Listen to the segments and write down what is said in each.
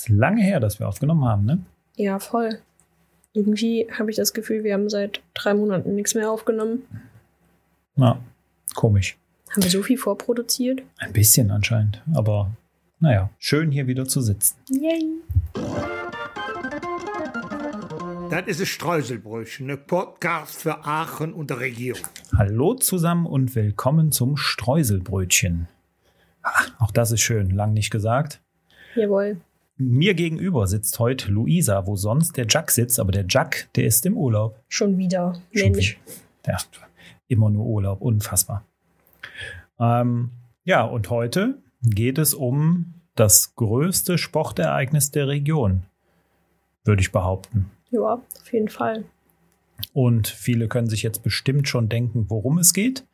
Ist lange her, dass wir aufgenommen haben, ne? Ja, voll. Irgendwie habe ich das Gefühl, wir haben seit drei Monaten nichts mehr aufgenommen. Ja, komisch. Haben wir so viel vorproduziert? Ein bisschen anscheinend, aber naja, schön hier wieder zu sitzen. Yay! Das ist ein Streuselbrötchen, ein Podcast für Aachen und der Region. Hallo zusammen und willkommen zum Streuselbrötchen. Ah, auch das ist schön, lang nicht gesagt. Jawohl. Mir gegenüber sitzt heute Luisa, wo sonst der Jack sitzt, aber der Jack, der ist im Urlaub. Schon wieder. Schon Mensch. Ja, immer nur Urlaub, unfassbar. Ähm, ja, und heute geht es um das größte Sportereignis der Region, würde ich behaupten. Ja, auf jeden Fall. Und viele können sich jetzt bestimmt schon denken, worum es geht.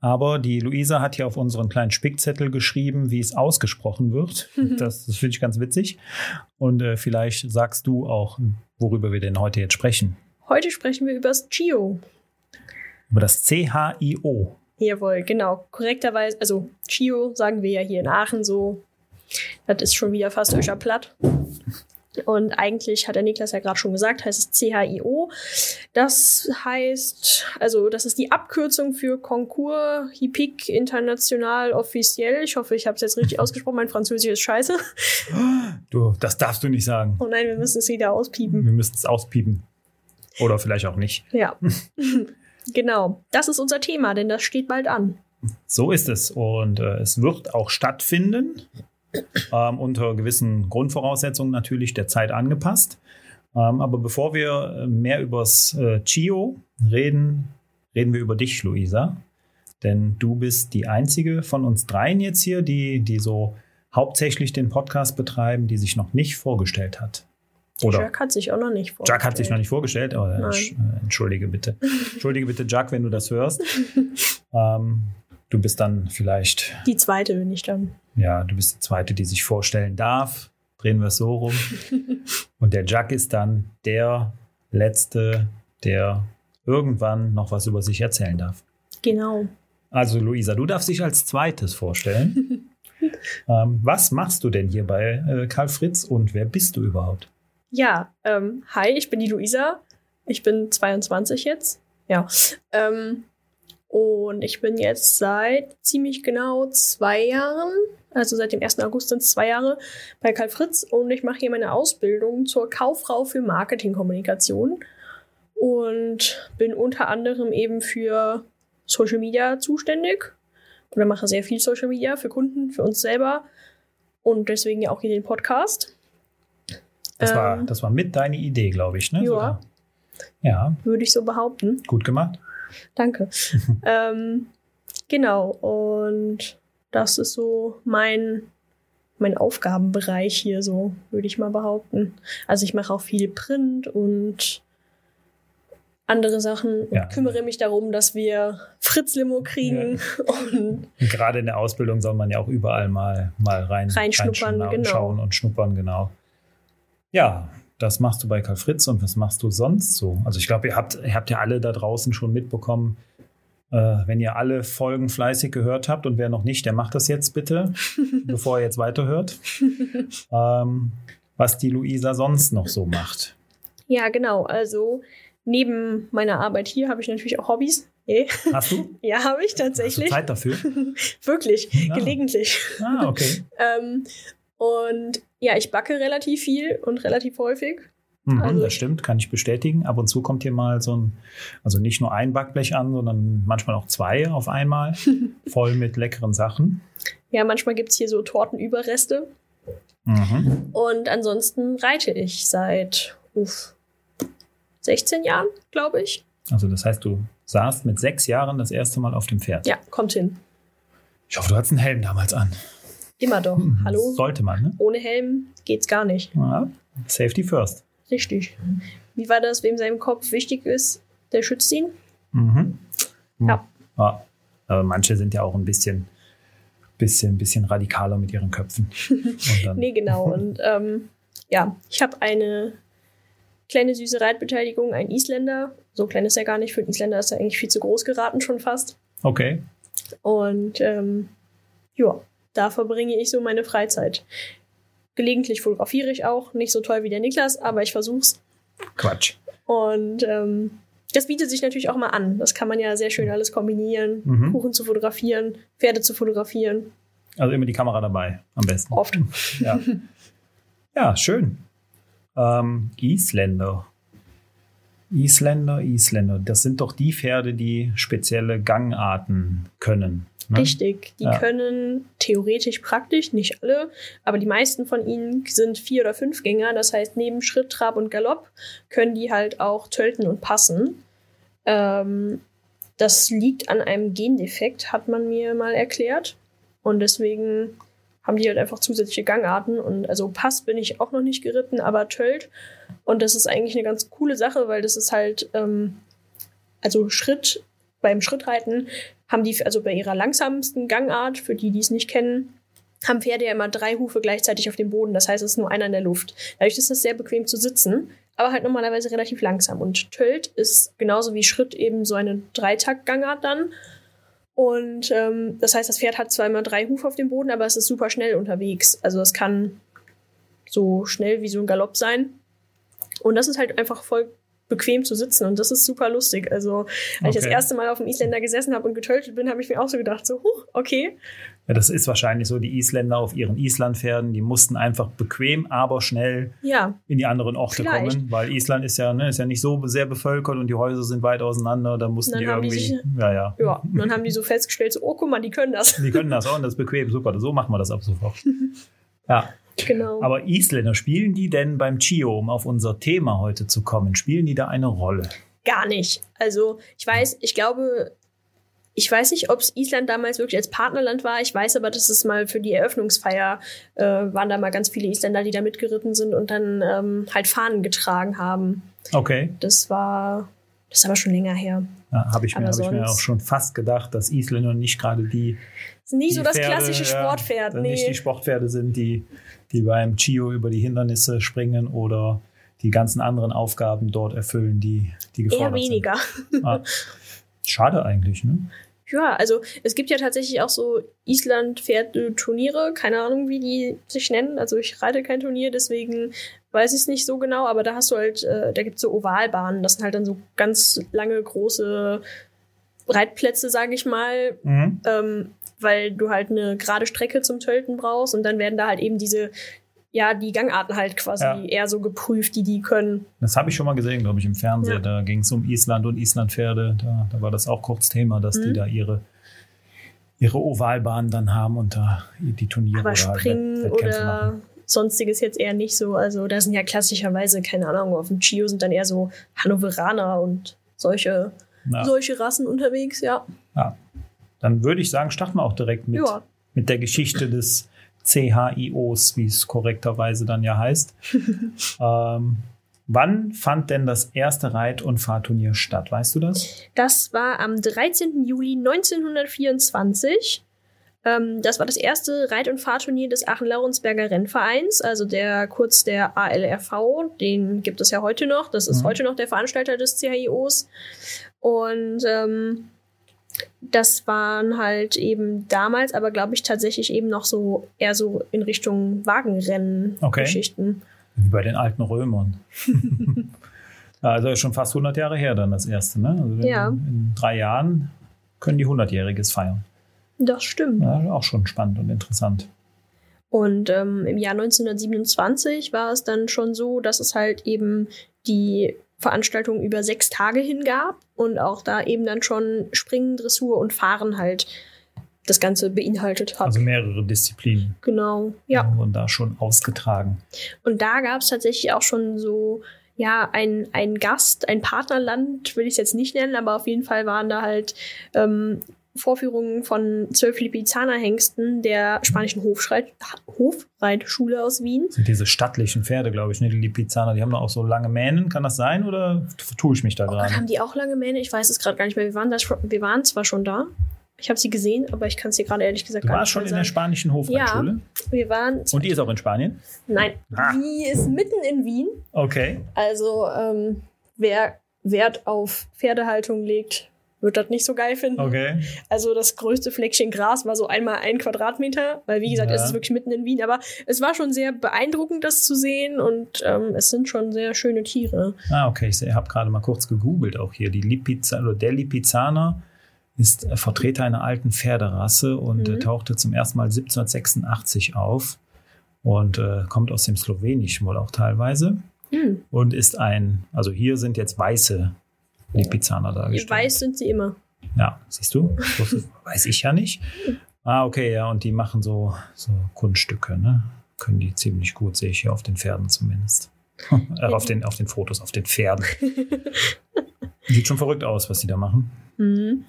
Aber die Luisa hat hier auf unseren kleinen Spickzettel geschrieben, wie es ausgesprochen wird. Das, das finde ich ganz witzig. Und äh, vielleicht sagst du auch, worüber wir denn heute jetzt sprechen. Heute sprechen wir über das Chio. Über das CHIO. Jawohl, genau. Korrekterweise, also Chio sagen wir ja hier in Aachen so. Das ist schon wieder fast euer Platt. Und eigentlich hat der Niklas ja gerade schon gesagt, heißt es CHIO. Das heißt, also das ist die Abkürzung für Concours Hippique International Officiel. Ich hoffe, ich habe es jetzt richtig ausgesprochen. Mein Französisch ist scheiße. Du, das darfst du nicht sagen. Oh nein, wir müssen es wieder auspiepen. Wir müssen es auspiepen. Oder vielleicht auch nicht. Ja. genau. Das ist unser Thema, denn das steht bald an. So ist es. Und äh, es wird auch stattfinden. Ähm, unter gewissen Grundvoraussetzungen natürlich der Zeit angepasst. Ähm, aber bevor wir äh, mehr übers äh, Chio reden, reden wir über dich, Luisa. Denn du bist die einzige von uns dreien jetzt hier, die, die so hauptsächlich den Podcast betreiben, die sich noch nicht vorgestellt hat. Oder Jack hat sich auch noch nicht vorgestellt. Jack hat sich noch nicht vorgestellt, aber Nein. äh, entschuldige bitte. Entschuldige bitte, Jack, wenn du das hörst. ähm, du bist dann vielleicht, Die zweite bin ich dann. Ja, du bist die zweite, die sich vorstellen darf. Drehen wir es so rum. Und der Jack ist dann der Letzte, der irgendwann noch was über sich erzählen darf. Genau. Also, Luisa, du darfst dich als zweites vorstellen. ähm, was machst du denn hier bei äh, Karl Fritz und wer bist du überhaupt? Ja, ähm, hi, ich bin die Luisa. Ich bin 22 jetzt. Ja. Ähm, und ich bin jetzt seit ziemlich genau zwei Jahren, also seit dem 1. August sind es zwei Jahre, bei Karl Fritz und ich mache hier meine Ausbildung zur Kauffrau für Marketingkommunikation und bin unter anderem eben für Social Media zuständig oder mache sehr viel Social Media für Kunden, für uns selber und deswegen ja auch hier den Podcast. Das, Ähm, war, das war mit deine Idee, glaube ich. Ne? Ja. Sogar. Ja, Würde ich so behaupten. gut gemacht. Danke. ähm, genau, und das ist so mein, mein Aufgabenbereich hier, so würde ich mal behaupten. Also ich mache auch viel Print und andere Sachen und Ja. kümmere mich darum, dass wir Fritz-Limo kriegen und Und gerade in der Ausbildung soll man ja auch überall mal, mal rein, Reinschnuppern, reinschauen, genau. schauen und schnuppern, genau. Ja, das machst du bei Karl Fritz und was machst du sonst so? Also ich glaube, ihr habt, ihr habt ja alle da draußen schon mitbekommen, wenn ihr alle Folgen fleißig gehört habt und wer noch nicht, der macht das jetzt bitte, bevor er jetzt weiterhört. ähm, was die Luisa sonst noch so macht. ja, genau. Also neben meiner Arbeit hier habe ich natürlich auch Hobbys. Yeah. Hast du? Ja, habe ich tatsächlich. Zeit dafür? Wirklich, Ja. gelegentlich. Ah, okay. Ähm, und ja, ich backe relativ viel und relativ häufig. Mhm, Also- das stimmt, kann ich bestätigen. Ab und zu kommt hier mal so ein, also nicht nur ein Backblech an, sondern manchmal auch zwei auf einmal, voll mit leckeren Sachen. Ja, manchmal gibt es hier so Tortenüberreste. Mhm. Und ansonsten reite ich seit uff, 16 Jahren, glaube ich. Also das heißt, du saßt mit sechs Jahren das erste Mal auf dem Pferd. Ja, kommt hin. Ich hoffe, du hattest einen Helm damals an. Immer doch. Mhm, Hallo? Sollte man, ne? Ohne Helm geht's gar nicht. Ja, Safety first. Richtig. Wie war das, wem sein Kopf wichtig ist, der schützt ihn? Mhm. Ja. ja. Aber manche sind ja auch ein bisschen, bisschen, bisschen radikaler mit ihren Köpfen. Nee, genau. Und ähm, ja, ich habe eine kleine süße Reitbeteiligung, ein Isländer. So klein ist er gar nicht. Für einen Isländer ist er eigentlich viel zu groß geraten schon fast. Okay. Und ähm, ja, da verbringe ich so meine Freizeit. Gelegentlich fotografiere ich auch. Nicht so toll wie der Niklas, aber ich versuch's. Quatsch. Und ähm, das bietet sich natürlich auch mal an. Das kann man ja sehr schön alles kombinieren. Mhm. Kuchen zu fotografieren, Pferde zu fotografieren. Also immer die Kamera dabei, am besten. Oft. Ja, ja schön. Ähm, Isländer. Isländer, Isländer. Das sind doch die Pferde, die spezielle Gangarten können. Ne? Richtig. Die Ja. können theoretisch praktisch, nicht alle, aber die meisten von ihnen sind Vier- oder Fünfgänger. Das heißt, neben Schritt, Trab und Galopp können die halt auch tölten und passen. Ähm, das liegt an einem Gendefekt, hat man mir mal erklärt. Und deswegen haben die halt einfach zusätzliche Gangarten. Und also Pass bin ich auch noch nicht geritten, aber Tölt. Und das ist eigentlich eine ganz coole Sache, weil das ist halt, ähm, also Schritt, beim Schrittreiten haben die, also bei ihrer langsamsten Gangart, für die, die es nicht kennen, haben Pferde ja immer drei Hufe gleichzeitig auf dem Boden. Das heißt, es ist nur einer in der Luft. Dadurch ist es sehr bequem zu sitzen, aber halt normalerweise relativ langsam. Und Tölt ist genauso wie Schritt eben so eine Dreitakt-Gangart dann. Und ähm, das heißt, das Pferd hat zwar immer drei Hufe auf dem Boden, aber es ist super schnell unterwegs. Also es kann so schnell wie so ein Galopp sein. Und das ist halt einfach voll bequem zu sitzen und das ist super lustig. Also, als ich das Okay. erste Mal auf dem Isländer gesessen habe und getöltet bin, habe ich mir auch so gedacht, so, huch, okay. Ja, das ist wahrscheinlich so, die Isländer auf ihren Islandpferden, die mussten einfach bequem, aber schnell Ja, in die anderen Orte Vielleicht. kommen, weil Island ist ja, ne, ist ja nicht so sehr bevölkert und die Häuser sind weit auseinander, da mussten die haben die irgendwie, sich- ja, ja. ja. Und dann haben die so festgestellt, so, oh, guck mal, die können das. Die können das auch und das ist bequem, super, so machen wir das ab sofort. Ja, Genau. aber Isländer, spielen die denn beim Chio, um auf unser Thema heute zu kommen, spielen die da eine Rolle? Gar nicht. Also, ich weiß, ich glaube, ich weiß nicht, ob es Island damals wirklich als Partnerland war. Ich weiß aber, dass es mal für die Eröffnungsfeier äh, waren da mal ganz viele Isländer, die da mitgeritten sind und dann ähm, halt Fahnen getragen haben. Okay, Das war, das ist aber schon länger her. ja, habe ich, mir- hab ich mir auch schon fast gedacht, dass Isländer nicht gerade die Das ist nicht so die das Pferde, klassische ja, Sportpferd. dann nicht die Nee. Sportpferde sind, die, die beim Chio über die Hindernisse springen oder die ganzen anderen Aufgaben dort erfüllen, die, die gefordert Eher weniger. sind. Ah, schade eigentlich, ne? Ja, also es gibt ja tatsächlich auch so Island-Pferde-Turniere, keine Ahnung, wie die sich nennen. Also ich reite kein Turnier, deswegen weiß ich es nicht so genau, aber da hast du halt, äh, da gibt es so Ovalbahnen, das sind halt dann so ganz lange, große Reitplätze, sage ich mal, Mhm. ähm, weil du halt eine gerade Strecke zum Tölten brauchst und dann werden da halt eben diese, ja, die Gangarten halt quasi Ja. eher so geprüft, die die können. Das habe ich schon mal gesehen, glaube ich, im Fernsehen. Ja. Da ging es um Island und Islandpferde. Da, da war das auch kurz Thema, dass die Mhm. da ihre, ihre Ovalbahn dann haben und da die Turniere Aber oder Springen Wett- Wettkämpfe oder machen. sonstiges jetzt eher nicht so. Also da sind ja klassischerweise, keine Ahnung, auf dem Chio sind dann eher so Hannoveraner und solche, Ja. solche Rassen unterwegs, ja. Ja. Dann würde ich sagen, starten wir auch direkt mit, Ja. mit der Geschichte des CHIOs, wie es korrekterweise dann ja heißt. ähm, wann fand denn das erste Reit- und Fahrturnier statt? Weißt du das? Das war am 13. Juli 1924. Ähm, das war das erste Reit- und Fahrturnier des Aachen-Laurensberger Rennvereins, also der kurz der ALRV. Den gibt es ja heute noch. Das ist Mhm. heute noch der Veranstalter des CHIOs. Und ähm, das waren halt eben damals, aber glaube ich tatsächlich eben noch so eher so in Richtung Wagenrennen-Geschichten. Wie bei den alten Römern. Also schon fast 100 Jahre her dann das erste. Ne? Also in, Ja. in drei Jahren können die 100-Jähriges feiern. Das stimmt. Ja, auch schon spannend und interessant. Und ähm, im Jahr 1927 war es dann schon so, dass es halt eben die Veranstaltung über sechs Tage hingab und auch da eben dann schon Springen, Dressur und Fahren halt das Ganze beinhaltet hat. Also mehrere Disziplinen genau, ja. wurden da schon ausgetragen. Und da gab es tatsächlich auch schon so, ja, ein, ein Gast, ein Partnerland, will ich es jetzt nicht nennen, aber auf jeden Fall waren da halt ähm, Vorführungen von zwölf Lipizzaner-Hengsten der spanischen Hofschreit Hofreitschule aus Wien. Das sind diese stattlichen Pferde, glaube ich, ne? die Lipizzaner, die haben doch auch so lange Mähnen. Kann das sein oder tue ich mich da Oh gerade? haben die auch lange Mähne? Ich weiß es gerade gar nicht mehr. Wir waren, da schon, wir waren zwar schon da. Ich habe sie gesehen, aber ich kann es dir gerade ehrlich gesagt Du gar warst nicht schon mehr in der sagen. spanischen Hofreitschule. Wir waren. Und die ist auch in Spanien? Nein, Ah. die ist mitten in Wien. Okay. Also, ähm, wer Wert auf Pferdehaltung legt, wird das nicht so geil finden. Okay. Also das größte Fleckchen Gras war so einmal ein Quadratmeter, weil wie gesagt, Ja. es ist wirklich mitten in Wien. Aber es war schon sehr beeindruckend, das zu sehen und ähm, es sind schon sehr schöne Tiere. Ah, okay. Ich habe gerade mal kurz gegoogelt auch hier. Die Lipiza oder der Lipizzaner ist Vertreter einer alten Pferderasse und Mhm. äh, tauchte zum ersten Mal 1786 auf und äh, kommt aus dem Slowenischen wohl auch teilweise Hm. und ist ein, also hier sind jetzt weiße Lipizzaner dargestellt. Weiß sind sie immer. Ja, siehst du? Weiß ich ja nicht. Ah, okay, ja, und die machen so, so Kunststücke, ne? Können die ziemlich gut, sehe ich hier auf den Pferden zumindest. äh, auf, den, auf den Fotos, auf den Pferden. Sieht schon verrückt aus, was die da machen. Mhm.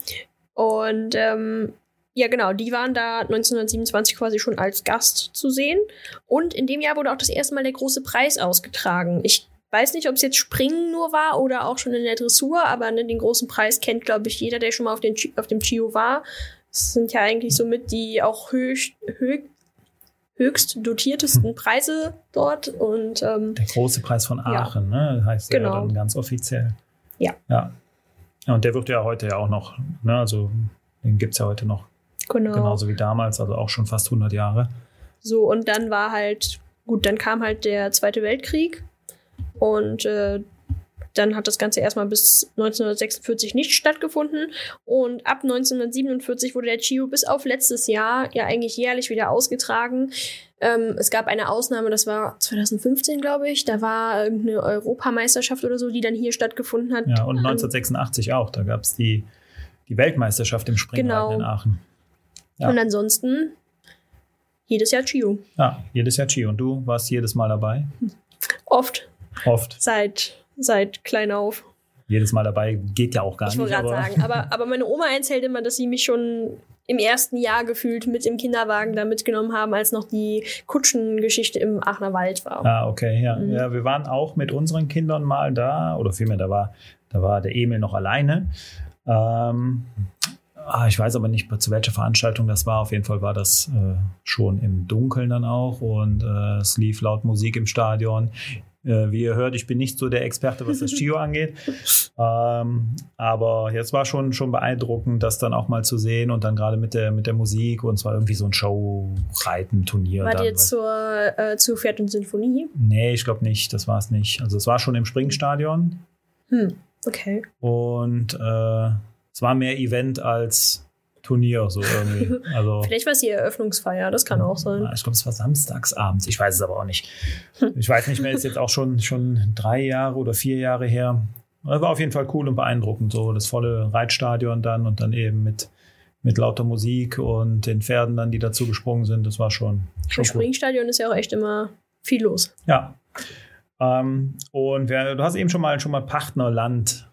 Und ähm, ja, genau, die waren da 1927 quasi schon als Gast zu sehen. Und in dem Jahr wurde auch das erste Mal der große Preis ausgetragen. Ich weiß nicht, ob es jetzt Springen nur war oder auch schon in der Dressur, aber ne, den großen Preis kennt, glaube ich, jeder, der schon mal auf, den, auf dem Chio war. Das sind ja eigentlich somit die auch höchst, höch, höchst dotiertesten Preise dort. Und ähm, Der große Preis von Ja. Aachen, ne? Heißt Genau. ja dann ganz offiziell. Ja. Ja. Ja, Und der wird ja heute ja auch noch, ne? Also den gibt es ja heute noch genau. genauso wie damals, also auch schon fast 100 Jahre. So, und dann war halt, gut, dann kam halt der Zweite Weltkrieg und äh, dann hat das Ganze erstmal bis 1946 nicht stattgefunden und ab 1947 wurde der Chio bis auf letztes Jahr ja eigentlich jährlich wieder ausgetragen. Ähm, es gab eine Ausnahme, das war 2015, glaube ich. Da war irgendeine Europameisterschaft oder so, die dann hier stattgefunden hat. Ja, und 1986 auch. Da gab es die, die Weltmeisterschaft im Springreiten Genau. in Aachen. Ja. Und ansonsten jedes Jahr Chio. Ja, jedes Jahr Ski. Und du warst jedes Mal dabei? Oft, Oft. seit, seit klein auf. Jedes Mal dabei geht ja auch gar Ich nicht. wollte gerade aber- sagen, aber, aber meine Oma erzählt immer, dass sie mich schon im ersten Jahr gefühlt mit im Kinderwagen da mitgenommen haben, als noch die Kutschengeschichte im Aachener Wald war. Ah, okay, ja. Mhm. ja. Wir waren auch mit unseren Kindern mal da, oder vielmehr, da war, da war der Emil noch alleine. Ähm, ah, ich weiß aber nicht, zu welcher Veranstaltung das war. Auf jeden Fall war das äh, schon im Dunkeln dann auch und äh, es lief laut Musik im Stadion. Äh, wie ihr hört, ich bin nicht so der Experte, was das Chio angeht. Ähm, aber jetzt war schon, schon beeindruckend, das dann auch mal zu sehen und dann gerade mit der, mit der Musik und zwar irgendwie so ein Show-Reiten-Turnier. War jetzt zur, äh, zu Pferd und Sinfonie? Nee, ich glaube nicht. Das war es nicht. Also es war schon im Springstadion Hm, okay. und äh, es war mehr Event als Turnier so irgendwie. Also Vielleicht war es die Eröffnungsfeier, das kann auch sein. ich glaube, es war samstags abends. Ich weiß es aber auch nicht. Ich weiß nicht mehr. Ist jetzt auch schon schon drei Jahre oder vier Jahre her. Aber War auf jeden Fall cool und beeindruckend. So das volle Reitstadion dann und dann eben mit mit lauter Musik und den Pferden dann, die dazu gesprungen sind. Das war schon Im schon cool. Springstadion ist ja auch echt immer viel los. Ja. Ähm, und wer, du hast eben schon mal schon mal Partnerland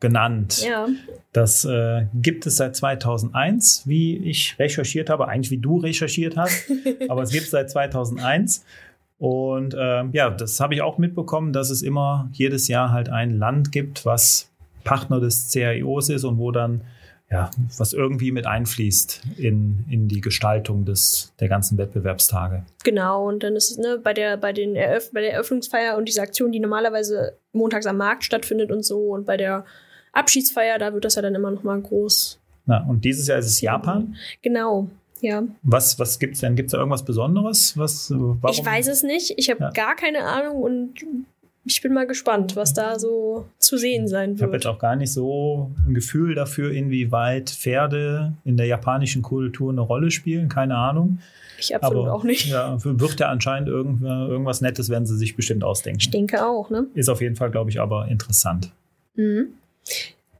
genannt. Ja. Das äh, gibt es seit 2001, wie ich recherchiert habe, eigentlich wie du recherchiert hast, aber es gibt es seit 2001. Und ähm, ja, das habe ich auch mitbekommen, dass es immer jedes Jahr halt ein Land gibt, was Partner des CAIOs ist und wo dann ja, was irgendwie mit einfließt in, in die Gestaltung des, der ganzen Wettbewerbstage. Genau, und dann ist es ne, bei, der, bei, den Eröff bei der Eröffnungsfeier und dieser Aktion, die normalerweise montags am Markt stattfindet und so, und bei der Abschiedsfeier, da wird das ja dann immer noch mal groß. Na, und dieses Jahr ist es Japan. Genau, ja. Was, was gibt's denn? Gibt es da irgendwas Besonderes? Was, warum? Ich weiß es nicht, ich habe Ja. gar keine Ahnung und ich bin mal gespannt, was da so zu sehen sein Ich habe wird. jetzt auch gar nicht so ein Gefühl dafür, inwieweit Pferde in der japanischen Kultur eine Rolle spielen. Keine Ahnung. Ich absolut Aber auch nicht. Ja, wird ja anscheinend irgend, irgendwas Nettes, werden sie sich bestimmt ausdenken. Ich denke auch, ne? Ist auf jeden Fall, glaube ich, aber interessant. Mhm.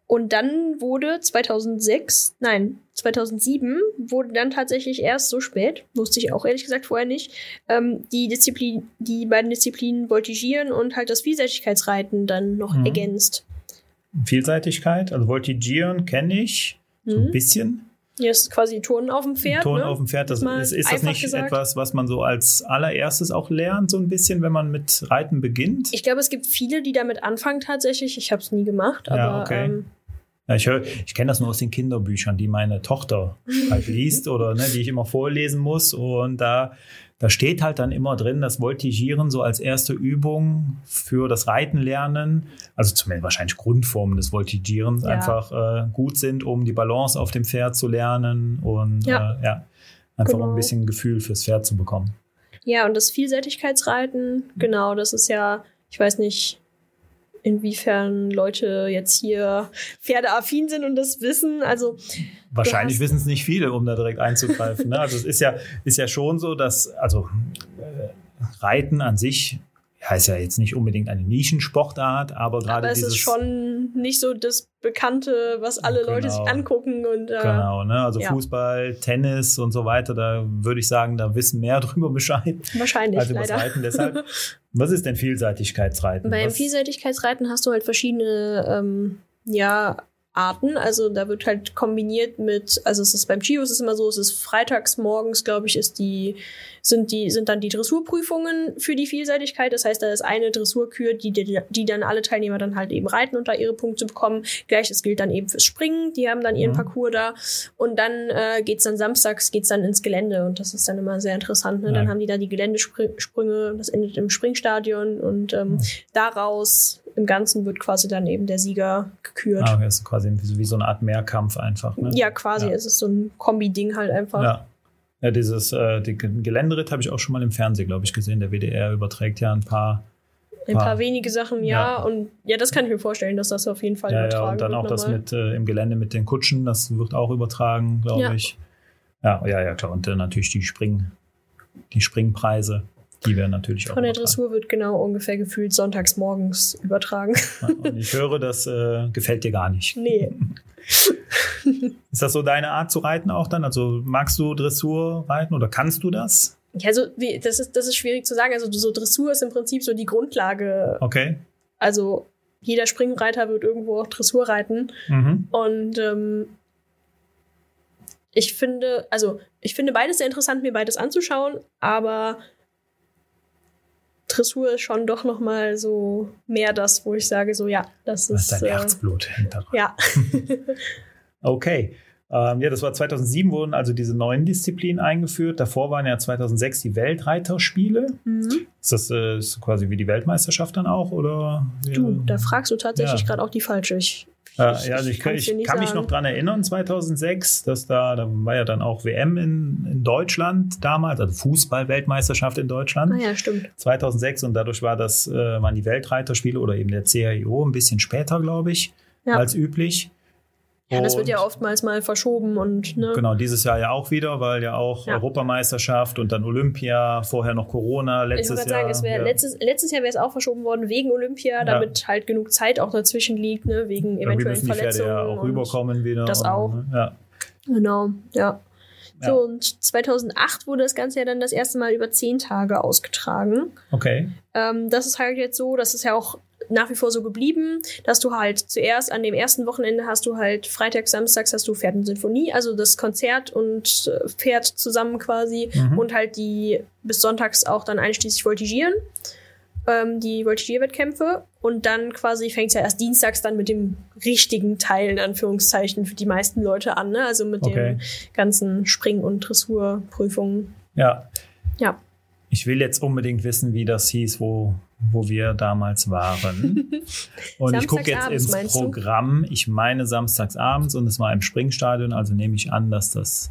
Und dann wurde 2006, nein, 2007 wurde dann tatsächlich erst so spät, wusste ich auch ehrlich gesagt vorher nicht, ähm, die Disziplin, die beiden Disziplinen Voltigieren und halt das Vielseitigkeitsreiten dann noch Mhm. ergänzt. Vielseitigkeit, also Voltigieren kenne ich so ein Mhm. bisschen. Hier ist quasi Turnen auf dem Pferd. Ton ne? auf dem Pferd, das ist, ist das nicht gesagt. etwas, was man so als allererstes auch lernt, so ein bisschen, wenn man mit Reiten beginnt? Ich glaube, es gibt viele, die damit anfangen tatsächlich. Ich habe es nie gemacht, Ja, aber okay. ähm, Ja, ich ich kenne das nur aus den Kinderbüchern, die meine Tochter halt liest oder ne, die ich immer vorlesen muss. Und da, da steht halt dann immer drin, dass Voltigieren so als erste Übung für das Reiten lernen, also zumindest wahrscheinlich Grundformen des Voltigierens Ja. einfach äh, gut sind, um die Balance auf dem Pferd zu lernen und Ja. äh, ja, einfach Genau. ein bisschen Gefühl fürs Pferd zu bekommen. Ja, und das Vielseitigkeitsreiten, genau, das ist ja, ich weiß nicht, inwiefern Leute jetzt hier pferdeaffin sind und das wissen. Also, Wahrscheinlich wissen es nicht viele, um da direkt einzugreifen. Ne? Also es ist ja, ist ja schon so, dass also äh, Reiten an sich ja, ist ja jetzt nicht unbedingt eine Nischensportart, aber gerade aber es dieses ist schon nicht so das Bekannte, was alle Leute sich Genau. angucken und äh, genau, ne? Also ja. Fußball, Tennis und so weiter, da würde ich sagen, da wissen mehr drüber Bescheid wahrscheinlich als über das leider. Reiten. Deshalb, was ist denn Vielseitigkeitsreiten? Beim was, Vielseitigkeitsreiten hast du halt verschiedene ähm, ja, Arten. Also da wird halt kombiniert mit, also es ist beim Chio ist es immer so, es ist freitags morgens, glaube ich, ist die, sind die, sind dann die Dressurprüfungen für die Vielseitigkeit. Das heißt, da ist eine Dressurkür, die, die, die dann alle Teilnehmer dann halt eben reiten und da ihre Punkte bekommen. Gleiches gilt dann eben fürs Springen, die haben dann ihren Mhm. Parcours da. Und dann äh, geht's dann samstags, geht's dann ins Gelände und das ist dann immer sehr interessant. Ne? Ja. Dann haben die da die Geländesprünge, das endet im Springstadion und ähm, Mhm. daraus im Ganzen wird quasi dann eben der Sieger gekürt. Ah, das ist quasi wie so, eine Art Mehrkampf einfach. Ne? Ja, quasi. Ja. Es ist so ein Kombi-Ding halt einfach. Ja. Ja, dieses äh, die Geländeritt habe ich auch schon mal im Fernsehen, glaube ich, gesehen. Der WDR überträgt ja ein paar. Ein paar Paar. wenige Sachen, ja. Ja. Und ja, das kann ich mir vorstellen, dass das auf jeden Fall Ja, ja, übertragen und dann wird auch das mit äh, im Gelände mit den Kutschen, das wird auch übertragen, glaube Ja. ich. Ja, ja, ja, klar. Und äh, natürlich die Spring, die Springpreise, die werden natürlich auch. Von der. Dressur wird genau ungefähr gefühlt sonntags morgens übertragen. Ja, ich höre, das äh, gefällt dir gar nicht. nee. Ist das so deine Art zu reiten auch dann? Also magst du Dressur reiten oder kannst du das? Ja, also wie, das, ist, das ist schwierig zu sagen. Also so Dressur ist im Prinzip so die Grundlage. Okay. Also jeder Springreiter wird irgendwo auch Dressur reiten. Mhm. Und ähm, ich finde, also ich finde beides sehr interessant, mir beides anzuschauen, aber Dressur ist schon doch noch mal so mehr das, wo ich sage, so ja, das ist, ist dein äh, Herzblut hinter. ja, Okay. Ähm, ja, das war 2007 wurden also diese neuen Disziplinen eingeführt. Davor waren ja 2006 die Weltreiterspiele. mhm. Ist das äh, ist quasi wie die Weltmeisterschaft dann auch oder? du, da fragst du tatsächlich Ja. gerade auch die falsche. Ich, Ja, ja, also ich, kann's ich kann mich sagen. noch dran erinnern, 2006, dass da, da war ja dann auch WM in, in Deutschland damals, also Fußball-Weltmeisterschaft in Deutschland. Ah ja, stimmt. 2006 und dadurch war das, äh, waren die Weltreiterspiele oder eben der CAIO ein bisschen später, glaube ich, Ja. als üblich. Ja, das wird ja oftmals mal verschoben und ne, Genau, dieses Jahr ja auch wieder, weil ja auch Ja. Europameisterschaft und dann Olympia, vorher noch Corona, ich letztes sagen, Jahr. es wär ja. letztes, letztes Jahr wäre es auch verschoben worden wegen Olympia, damit halt genug Zeit auch dazwischen liegt, ne, wegen eventuellen müssen die Pferde Verletzungen. ja auch rüberkommen wieder. das und, auch. ne, Ja. Genau, ja. Ja. So, und 2008 wurde das Ganze ja dann das erste Mal über zehn Tage ausgetragen. Okay. Ähm, das ist halt jetzt so, das ist ja auch nach wie vor so geblieben, dass du halt zuerst an dem ersten Wochenende hast du halt freitags, samstags hast du Pferd und Sinfonie, also das Konzert und äh, Pferd zusammen quasi Mhm. und halt die bis sonntags auch dann einschließlich Voltigieren, ähm, die Voltigierwettkämpfe und dann quasi fängt es ja erst dienstags dann mit dem richtigen Teil in Anführungszeichen für die meisten Leute an, ne? also mit Okay. den ganzen Spring- und Dressurprüfungen. Ja. Ja. Ich will jetzt unbedingt wissen, wie das hieß, wo, wo wir damals waren. Und ich gucke jetzt Samstagsabends, ins meinst du? Programm. Ich meine samstags abends und es war im Springstadion, also nehme ich an, dass das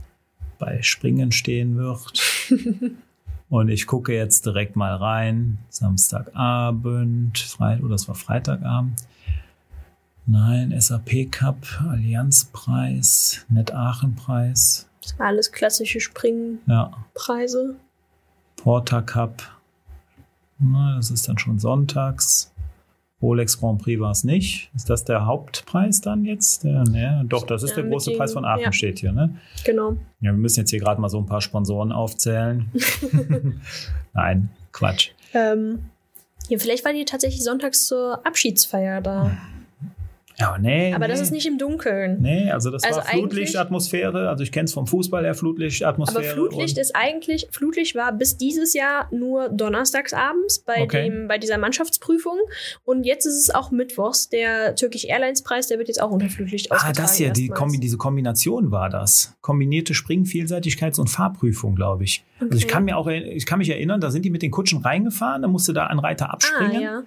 bei Springen stehen wird. und ich gucke jetzt direkt mal rein. Samstagabend, Freit oder es war Freitagabend. Nein, SAP Cup, Allianzpreis, Net Aachen Preis. Das war alles klassische Springpreise. Ja, Porta Cup. Na, das ist dann schon sonntags. Rolex Grand Prix war es nicht. Ist das der Hauptpreis dann jetzt? Der, ne, doch, das ist Ja, der große den- Preis von Aachen, ja. steht hier. Ne? Genau. Ja, wir müssen jetzt hier gerade mal so ein paar Sponsoren aufzählen. Nein, Quatsch. Ähm, ja, vielleicht war die tatsächlich sonntags zur Abschiedsfeier da. Ja, aber nee. Aber nee. das ist nicht im Dunkeln. Nee, also das Also war Flutlichtatmosphäre. Also ich kenne es vom Fußball her, Flutlichtatmosphäre. Aber Flutlicht ist eigentlich, Flutlicht war bis dieses Jahr nur donnerstags abends bei, Okay. dem, bei dieser Mannschaftsprüfung. Und jetzt ist es auch mittwochs. Der Turkish Airlines Preis, der wird jetzt auch unter Flutlicht Ah, ausgetragen. das hier, die. Kombi, diese Kombination war das. Kombinierte Spring-, Vielseitigkeits- und Fahrprüfung, glaube ich. Also ich Okay. kann, mir auch, ich kann mich erinnern, da sind die mit den Kutschen reingefahren, da musste da ein Reiter Ah, abspringen, ja.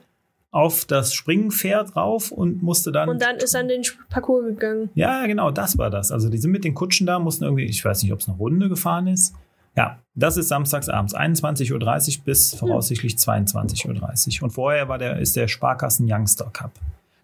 Auf das Springpferd rauf und musste dann. Und dann ist er in den Parcours gegangen. ja, genau, das war das. Also die sind mit den Kutschen da, mussten irgendwie, ich weiß nicht, ob es eine Runde gefahren ist. Ja, das ist samstags abends, 21.30 Uhr bis voraussichtlich 22.30 Uhr. Und vorher war der, ist der Sparkassen Youngster Cup.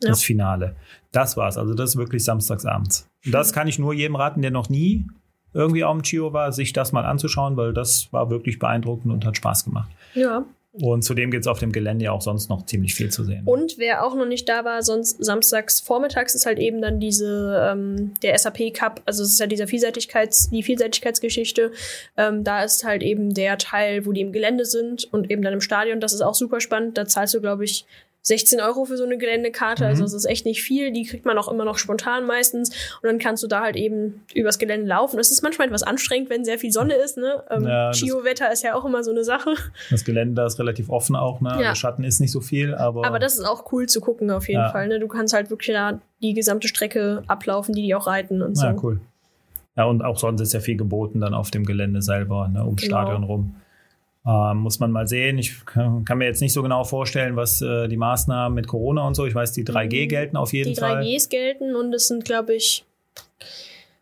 Ja. Das Finale. Das war's. Also das ist wirklich samstags abends. Und das kann ich nur jedem raten, der noch nie irgendwie auf dem Chio war, sich das mal anzuschauen, weil das war wirklich beeindruckend und hat Spaß gemacht. Ja. Und zudem gibt es auf dem Gelände ja auch sonst noch ziemlich viel zu sehen. Und wer auch noch nicht da war, sonst samstags vormittags ist halt eben dann diese, ähm, der SAP Cup, also es ist ja dieser Vielseitigkeits, die Vielseitigkeitsgeschichte. Ähm, da ist halt eben der Teil, wo die im Gelände sind und eben dann im Stadion. Das ist auch super spannend. Da zahlst du, glaube ich, 16 Euro für so eine Geländekarte. Mhm. Also das ist echt nicht viel. Die kriegt man auch immer noch spontan meistens. Und dann kannst du da halt eben übers Gelände laufen. Es ist manchmal etwas anstrengend, wenn sehr viel Sonne ist. Ne? Ähm, Ja, Chio-Wetter ist ja auch immer so eine Sache. Das Gelände da ist relativ offen auch, ne? Ja. Also Schatten ist nicht so viel, aber. Aber das ist auch cool zu gucken auf jeden Ja. Fall. Ne? Du kannst halt wirklich da die gesamte Strecke ablaufen, die die auch reiten und so. Ja, cool. Ja, und auch sonst ist ja viel geboten dann auf dem Gelände selber, ne, ums Genau. Stadion rum. Ähm, muss man mal sehen. Ich kann, kann mir jetzt nicht so genau vorstellen, was äh, die Maßnahmen mit Corona und so. Ich weiß, die 3G Mhm. gelten auf jeden Die Fall. 3Gs gelten und es sind, glaube ich,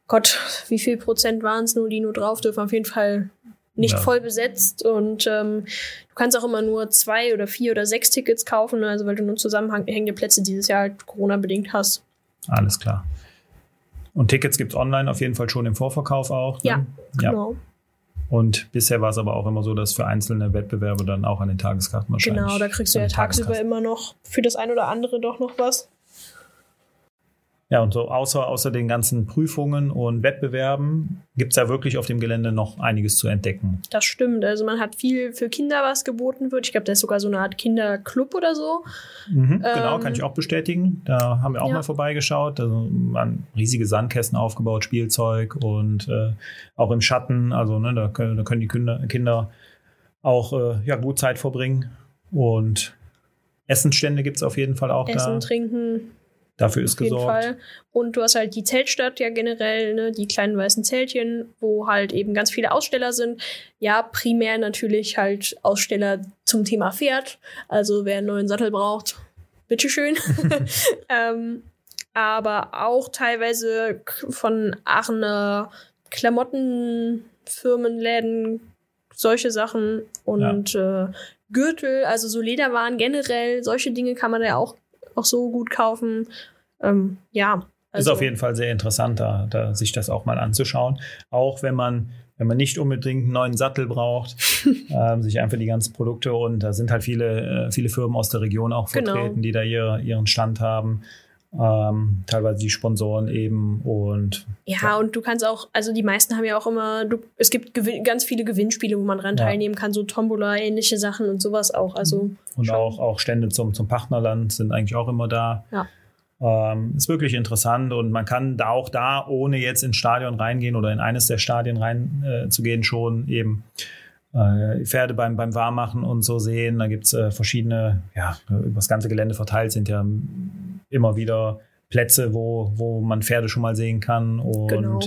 Gott, wie viel Prozent waren es nur, die nur drauf dürfen? Auf jeden Fall nicht Ja. voll besetzt und ähm, du kannst auch immer nur zwei oder vier oder sechs Tickets kaufen, ne? also weil du nur zusammenhängende Plätze dieses Jahr halt Corona-bedingt hast. Alles klar. Und Tickets gibt es online auf jeden Fall schon im Vorverkauf auch. Ne? Ja, ja. Und bisher war es aber auch immer so, dass für einzelne Wettbewerbe dann auch an den Tageskarten wahrscheinlich. Genau, da kriegst du ja tagsüber immer noch für das ein oder andere doch noch was. Ja, und so außer, außer den ganzen Prüfungen und Wettbewerben gibt es ja wirklich auf dem Gelände noch einiges zu entdecken. Das stimmt. Also man hat viel für Kinder, was geboten wird. Ich glaube, da ist sogar so eine Art Kinderclub oder so. Mhm, genau, Ähm, kann ich auch bestätigen. Da haben wir auch ja. mal vorbeigeschaut. Also waren riesige Sandkästen aufgebaut, Spielzeug und äh, auch im Schatten. Also ne, da, können, da können die Kinder, Kinder auch äh, ja, gut Zeit verbringen. Und Essensstände gibt es auf jeden Fall auch Essen, da. trinken, Dafür ist auf jeden gesorgt. Fall. Und du hast halt die Zeltstadt ja generell, ne, die kleinen weißen Zeltchen, wo halt eben ganz viele Aussteller sind. Ja, primär natürlich halt Aussteller zum Thema Pferd. Also wer einen neuen Sattel braucht, bitteschön. ähm, aber auch teilweise von Aachener Klamottenfirmenläden, solche Sachen und äh, Gürtel, also so Lederwaren generell, solche Dinge kann man ja auch, auch so gut kaufen. Ähm, ja. ist auf jeden Fall sehr interessant, da, da sich das auch mal anzuschauen. Auch wenn man, wenn man nicht unbedingt einen neuen Sattel braucht, ähm, sich einfach die ganzen Produkte und da sind halt viele, äh, viele Firmen aus der Region auch Genau. vertreten, die da ihr, ihren Stand haben. Ähm, teilweise die Sponsoren eben und Ja, Ja. und du kannst auch, also die meisten haben ja auch immer, du, es gibt ganz viele Gewinnspiele, wo man dran Ja. teilnehmen kann, so Tombola, ähnliche Sachen und sowas auch. Also und Schon. auch, auch Stände zum, zum Partnerland sind eigentlich auch immer da. Ja. Ähm, ist wirklich interessant und man kann da auch da, ohne jetzt ins Stadion reingehen oder in eines der Stadien rein äh, zu gehen, schon eben äh, Pferde beim, beim Warmmachen und so sehen. Da gibt's äh, verschiedene, ja, über das ganze Gelände verteilt sind ja immer wieder Plätze, wo, wo man Pferde schon mal sehen kann. Und Genau.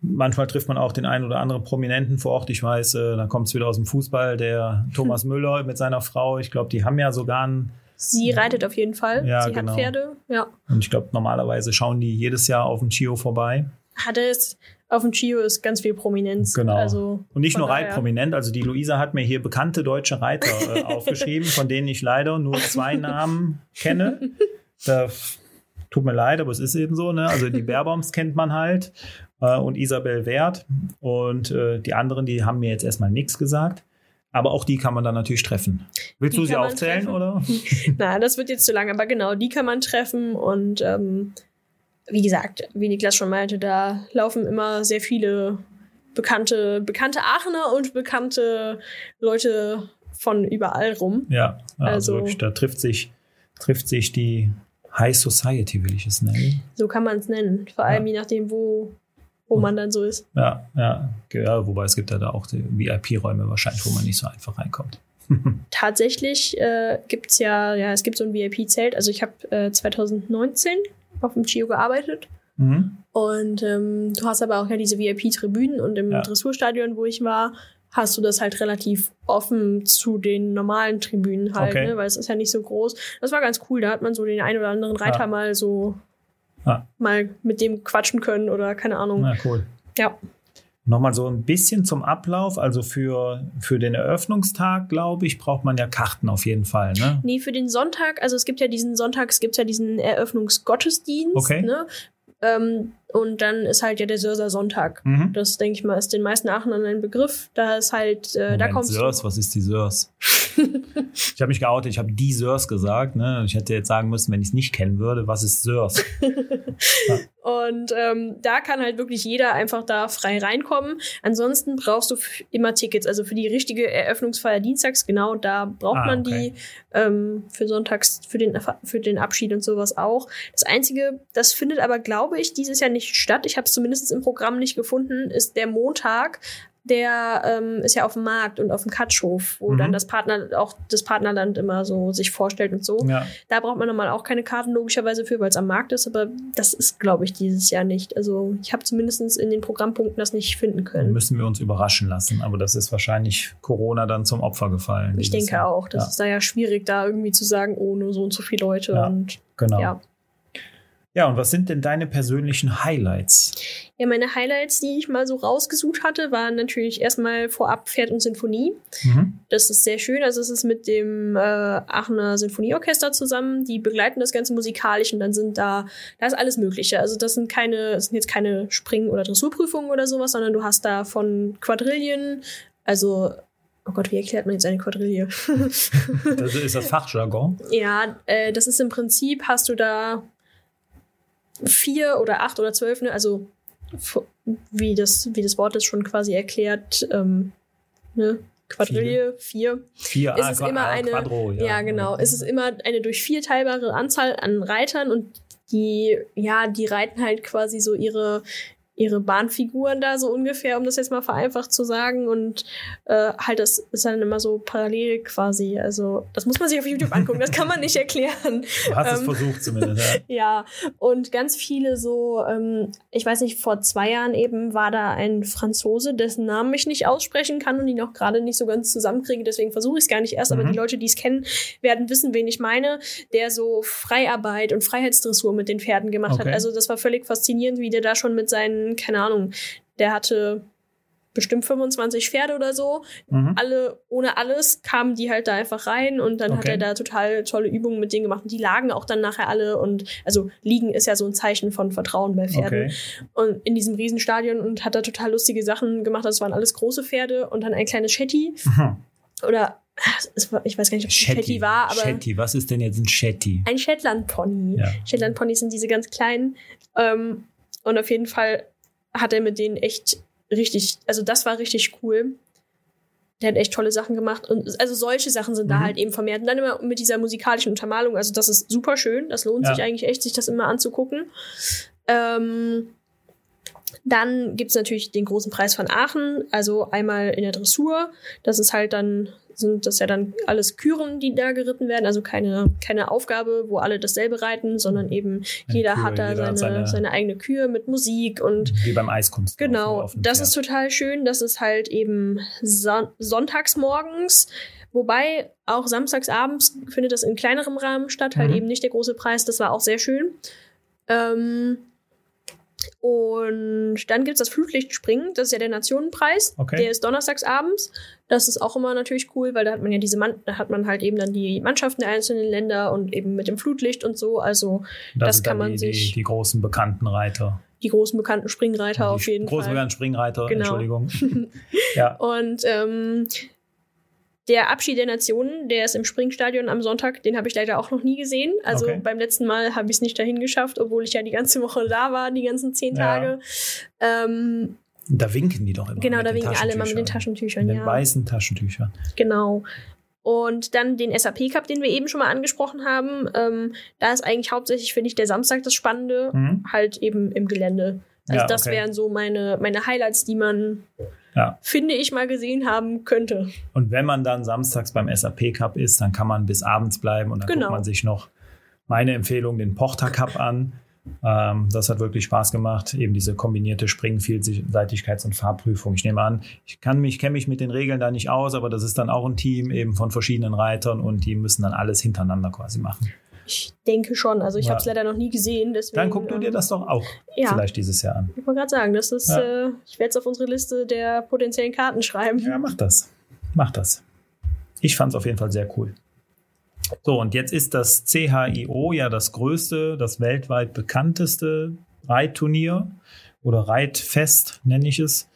manchmal trifft man auch den einen oder anderen Prominenten vor Ort. Ich weiß, äh, da kommt es wieder aus dem Fußball, der Thomas Müller mit seiner Frau. Ich glaube, die haben ja sogar einen sie reitet auf jeden Fall. Ja, sie genau. hat Pferde. Ja. Und ich glaube, normalerweise schauen die jedes Jahr auf dem Chio vorbei. Hat es, auf dem Chio ist ganz viel Prominenz. Genau. Also, Und nicht nur daher. reitprominent. Also die Luisa hat mir hier bekannte deutsche Reiter äh, aufgeschrieben, von denen ich leider nur zwei Namen kenne. Da, tut mir leid, aber es ist eben so. Ne? Also die Baerbaums kennt man halt äh, und Isabel Wert. Und äh, die anderen, die haben mir jetzt erstmal nichts gesagt. Aber auch die kann man dann natürlich treffen. Willst Die du sie aufzählen, treffen. oder? Na, das wird jetzt zu lang, aber genau, die kann man treffen und ähm, wie gesagt, wie Niklas schon meinte, da laufen immer sehr viele bekannte, bekannte Aachener und bekannte Leute von überall rum. Ja, also, Also- da trifft sich, trifft sich die High Society will ich es nennen. So kann man es nennen. Vor allem je nachdem, wo, wo man dann so ist. Ja, ja, ja, wobei es gibt ja da auch die VIP-Räume wahrscheinlich, wo man nicht so einfach reinkommt. Tatsächlich äh, gibt es ja, ja, es gibt so ein VIP-Zelt. Also ich habe äh, 2019 auf dem Chio gearbeitet. Mhm. Und ähm, du hast aber auch ja diese VIP-Tribünen und im Ja. Dressurstadion, wo ich war, hast du das halt relativ offen zu den normalen Tribünen halt, Okay. ne? weil es ist ja nicht so groß. Das war ganz cool, da hat man so den einen oder anderen Reiter Ja. mal so Ja. mal mit dem quatschen können oder keine Ahnung. Na cool. Ja. Nochmal so ein bisschen zum Ablauf. Also für, für den Eröffnungstag, glaube ich, braucht man ja Karten auf jeden Fall. Ne? Nee, für den Sonntag, also es gibt ja diesen Sonntags, gibt ja diesen Eröffnungsgottesdienst, Okay. ne? Ähm, und dann ist halt ja der Sörser Sonntag. Mhm. Das, denke ich mal, ist den meisten Aachenern ein Begriff. Da ist halt, äh, da Moment, kommst Sörs, was ist die Sörs? Ich habe mich geoutet, ich habe die Sörs gesagt. Ne? Ich hätte jetzt sagen müssen, wenn ich es nicht kennen würde, was ist Sörs? Und ähm, da kann halt wirklich jeder einfach da frei reinkommen. Ansonsten brauchst du immer Tickets. Also für die richtige Eröffnungsfeier dienstags, genau, da braucht Ah, man okay. die. Ähm, für sonntags, für den, für den Abschied und sowas auch. Das Einzige, das findet aber, glaube ich, dieses Jahr nicht statt. Ich habe es zumindest im Programm nicht gefunden, ist der Montag. Der ähm, ist ja auf dem Markt und auf dem Katschhof, wo Mhm. dann das Partner, auch das Partnerland immer so sich vorstellt und so. Ja, Da braucht man normal auch keine Karten logischerweise für, weil es am Markt ist, aber das ist, glaube ich, dieses Jahr nicht. Also ich habe zumindest in den Programmpunkten das nicht finden dann können. müssen wir uns überraschen lassen. Aber das ist wahrscheinlich Corona dann zum Opfer gefallen. Ich denke Jahr. auch. Das ja, ist da ja schwierig, da irgendwie zu sagen, oh, nur so und so viele Leute. Ja. Und genau. ja. Ja, und was sind denn deine persönlichen Highlights? ja, meine Highlights, die ich mal so rausgesucht hatte, waren natürlich erstmal vorab Pferd und Sinfonie. Mhm. Das ist sehr schön. Also es ist mit dem äh, Aachener Sinfonieorchester zusammen. Die begleiten das Ganze musikalisch und dann sind da, da ist alles Mögliche. Also das sind keine, das sind jetzt keine Spring- oder Dressurprüfungen oder sowas, sondern du hast da von Quadrillen, also Oh Gott, wie erklärt man jetzt eine Quadrille? Das ist das Fachjargon. ja, äh, das ist im Prinzip, hast du da vier oder acht oder zwölf, ne? also wie das, wie das Wort das schon quasi erklärt, ähm, ne? Quadrille, vier. Vier Es ah, ist Qua- immer ah, eine- Quadro, Ja, genau. Es ist immer eine durch vier teilbare Anzahl an Reitern und die, ja, die reiten halt quasi so ihre, ihre Bahnfiguren da so ungefähr, um das jetzt mal vereinfacht zu sagen. Und äh, halt, das ist dann immer so parallel quasi. Also, das muss man sich auf YouTube angucken, das kann man nicht erklären. Du hast es ähm, versucht zumindest. Ja. Ja, und ganz viele so, ähm, ich weiß nicht, vor zwei Jahren eben war da ein Franzose, dessen Namen ich nicht aussprechen kann und ihn auch gerade nicht so ganz zusammenkriege, deswegen versuche ich es gar nicht erst, aber Mhm. die Leute, die es kennen, werden wissen, wen ich meine, der so Freiarbeit und Freiheitsdressur mit den Pferden gemacht Okay. hat. Also das war völlig faszinierend, wie der da schon mit seinen, keine Ahnung, der hatte bestimmt 25 Pferde oder so, Mhm. alle, ohne alles, kamen die halt da einfach rein und dann hat Okay. er da total tolle Übungen mit denen gemacht. Und die lagen auch dann nachher alle und, also liegen ist ja so ein Zeichen von Vertrauen bei Pferden. Okay. Und in diesem Riesenstadion und hat da total lustige Sachen gemacht. Das waren alles große Pferde und dann ein kleines Shetty Mhm. oder, war, ich weiß gar nicht, ob es ein Shetty war, aber Shetty, was ist denn jetzt ein Shetty? ein Shetland-Pony. Ja. Shetland-Ponys sind diese ganz kleinen. Ähm, und auf jeden Fall hat er mit denen echt richtig, also das war richtig cool. Der hat echt tolle Sachen gemacht. Und also solche Sachen sind da Mhm. halt eben vermehrt. Und dann immer mit dieser musikalischen Untermalung. Also das ist super schön. Das lohnt Ja. sich eigentlich echt, sich das immer anzugucken. Ähm, dann gibt's natürlich den großen Preis von Aachen. Also einmal in der Dressur. Das ist halt dann, sind das ja dann alles Küren, die da geritten werden. Also keine, keine Aufgabe, wo alle dasselbe reiten, sondern eben Eine jeder Kühe, hat da jeder hat seine, seine- seine eigene Kühe mit Musik und Wie beim Eiskunst. Genau, das ist total schön. Das ist halt eben son sonntags morgens. Wobei auch samstags abends findet das in kleinerem Rahmen statt, halt Mhm. eben nicht der große Preis. Das war auch sehr schön. Ähm, und dann gibt's das Flutlichtspringen, das ist ja der Nationenpreis. Okay. Der ist donnerstags abends. Das ist auch immer natürlich cool, weil da hat man ja diese Mann da hat man halt eben dann die Mannschaften der einzelnen Länder und eben mit dem Flutlicht und so. Also das, das kann man die, sich- Die, die großen bekannten Reiter. die großen bekannten Springreiter die auf jeden großen Fall. bekannten Springreiter, Genau. Entschuldigung. ja. Und ähm, der Abschied der Nationen, der ist im Springstadion am Sonntag, den habe ich leider auch noch nie gesehen. Also Okay. beim letzten Mal habe ich es nicht dahin geschafft, obwohl ich ja die ganze Woche da war, die ganzen zehn Ja. Tage. Ähm, Da winken die doch immer. genau, da winken alle mal mit den Taschentüchern. Taschentüchern, Mit den ja. weißen Taschentüchern. Genau. Und dann den SAP Cup, den wir eben schon mal angesprochen haben. Ähm, da ist eigentlich hauptsächlich, finde ich, der Samstag das Spannende, Mhm. halt eben im Gelände. Also Ja, das okay. wären so meine, meine Highlights, die man, Ja. finde ich, mal gesehen haben könnte. Und wenn man dann samstags beim SAP Cup ist, dann kann man bis abends bleiben und dann Genau. guckt man sich noch meine Empfehlung, den Porter Cup an. Ähm, das hat wirklich Spaß gemacht. Eben diese kombinierte Springen-Vielseitigkeits- und Fahrprüfung. Ich nehme an, ich kann mich, kenne mich mit den Regeln da nicht aus, aber das ist dann auch ein Team eben von verschiedenen Reitern und die müssen dann alles hintereinander quasi machen. Ich denke schon. Also ich Ja. habe es leider noch nie gesehen. Deswegen, Dann guck du dir ähm, das doch auch Ja. vielleicht dieses Jahr an. Ich wollte gerade sagen, das ist, Ja. äh, ich werde es auf unsere Liste der potenziellen Karten schreiben. Ja, mach das. Mach das. Ich fand es auf jeden Fall sehr cool. So, und jetzt ist das CHIO ja das größte, das weltweit bekannteste Reitturnier oder Reitfest, nenne ich es.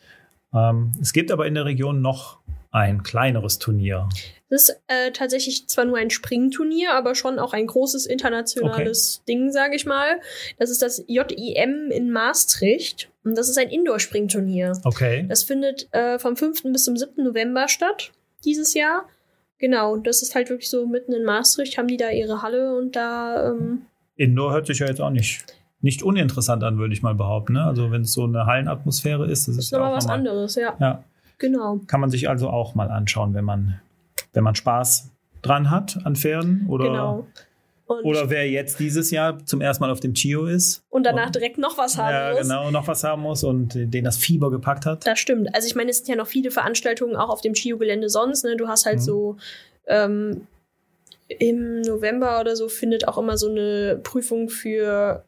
Ähm, es gibt aber in der Region noch ein kleineres Turnier. Das ist äh, tatsächlich zwar nur ein Springturnier, aber schon auch ein großes internationales Ding, sage ich mal. Das ist das JIM in Maastricht und das ist ein Indoor-Springturnier. Okay. Das findet äh, vom 5. bis zum 7. November statt, dieses Jahr. Genau, und das ist halt wirklich so mitten in Maastricht, haben die da ihre Halle und da, ähm, Indoor hört sich ja jetzt auch nicht, nicht uninteressant an, würde ich mal behaupten. Ne? Also wenn es so eine Hallenatmosphäre ist, das ist, ist ja auch was anderes, ja. Ja, Genau. kann man sich also auch mal anschauen, wenn man, wenn man Spaß dran hat an Pferden oder Genau. Und, Oder wer jetzt dieses Jahr zum ersten Mal auf dem Chio ist. und danach direkt noch was haben ja, muss. genau, noch was haben muss und den das Fieber gepackt hat. Das stimmt. Also ich meine, es sind ja noch viele Veranstaltungen auch auf dem Chio-Gelände sonst. Ne? Du hast halt Mhm. so ähm, im November oder so findet auch immer so eine Prüfung für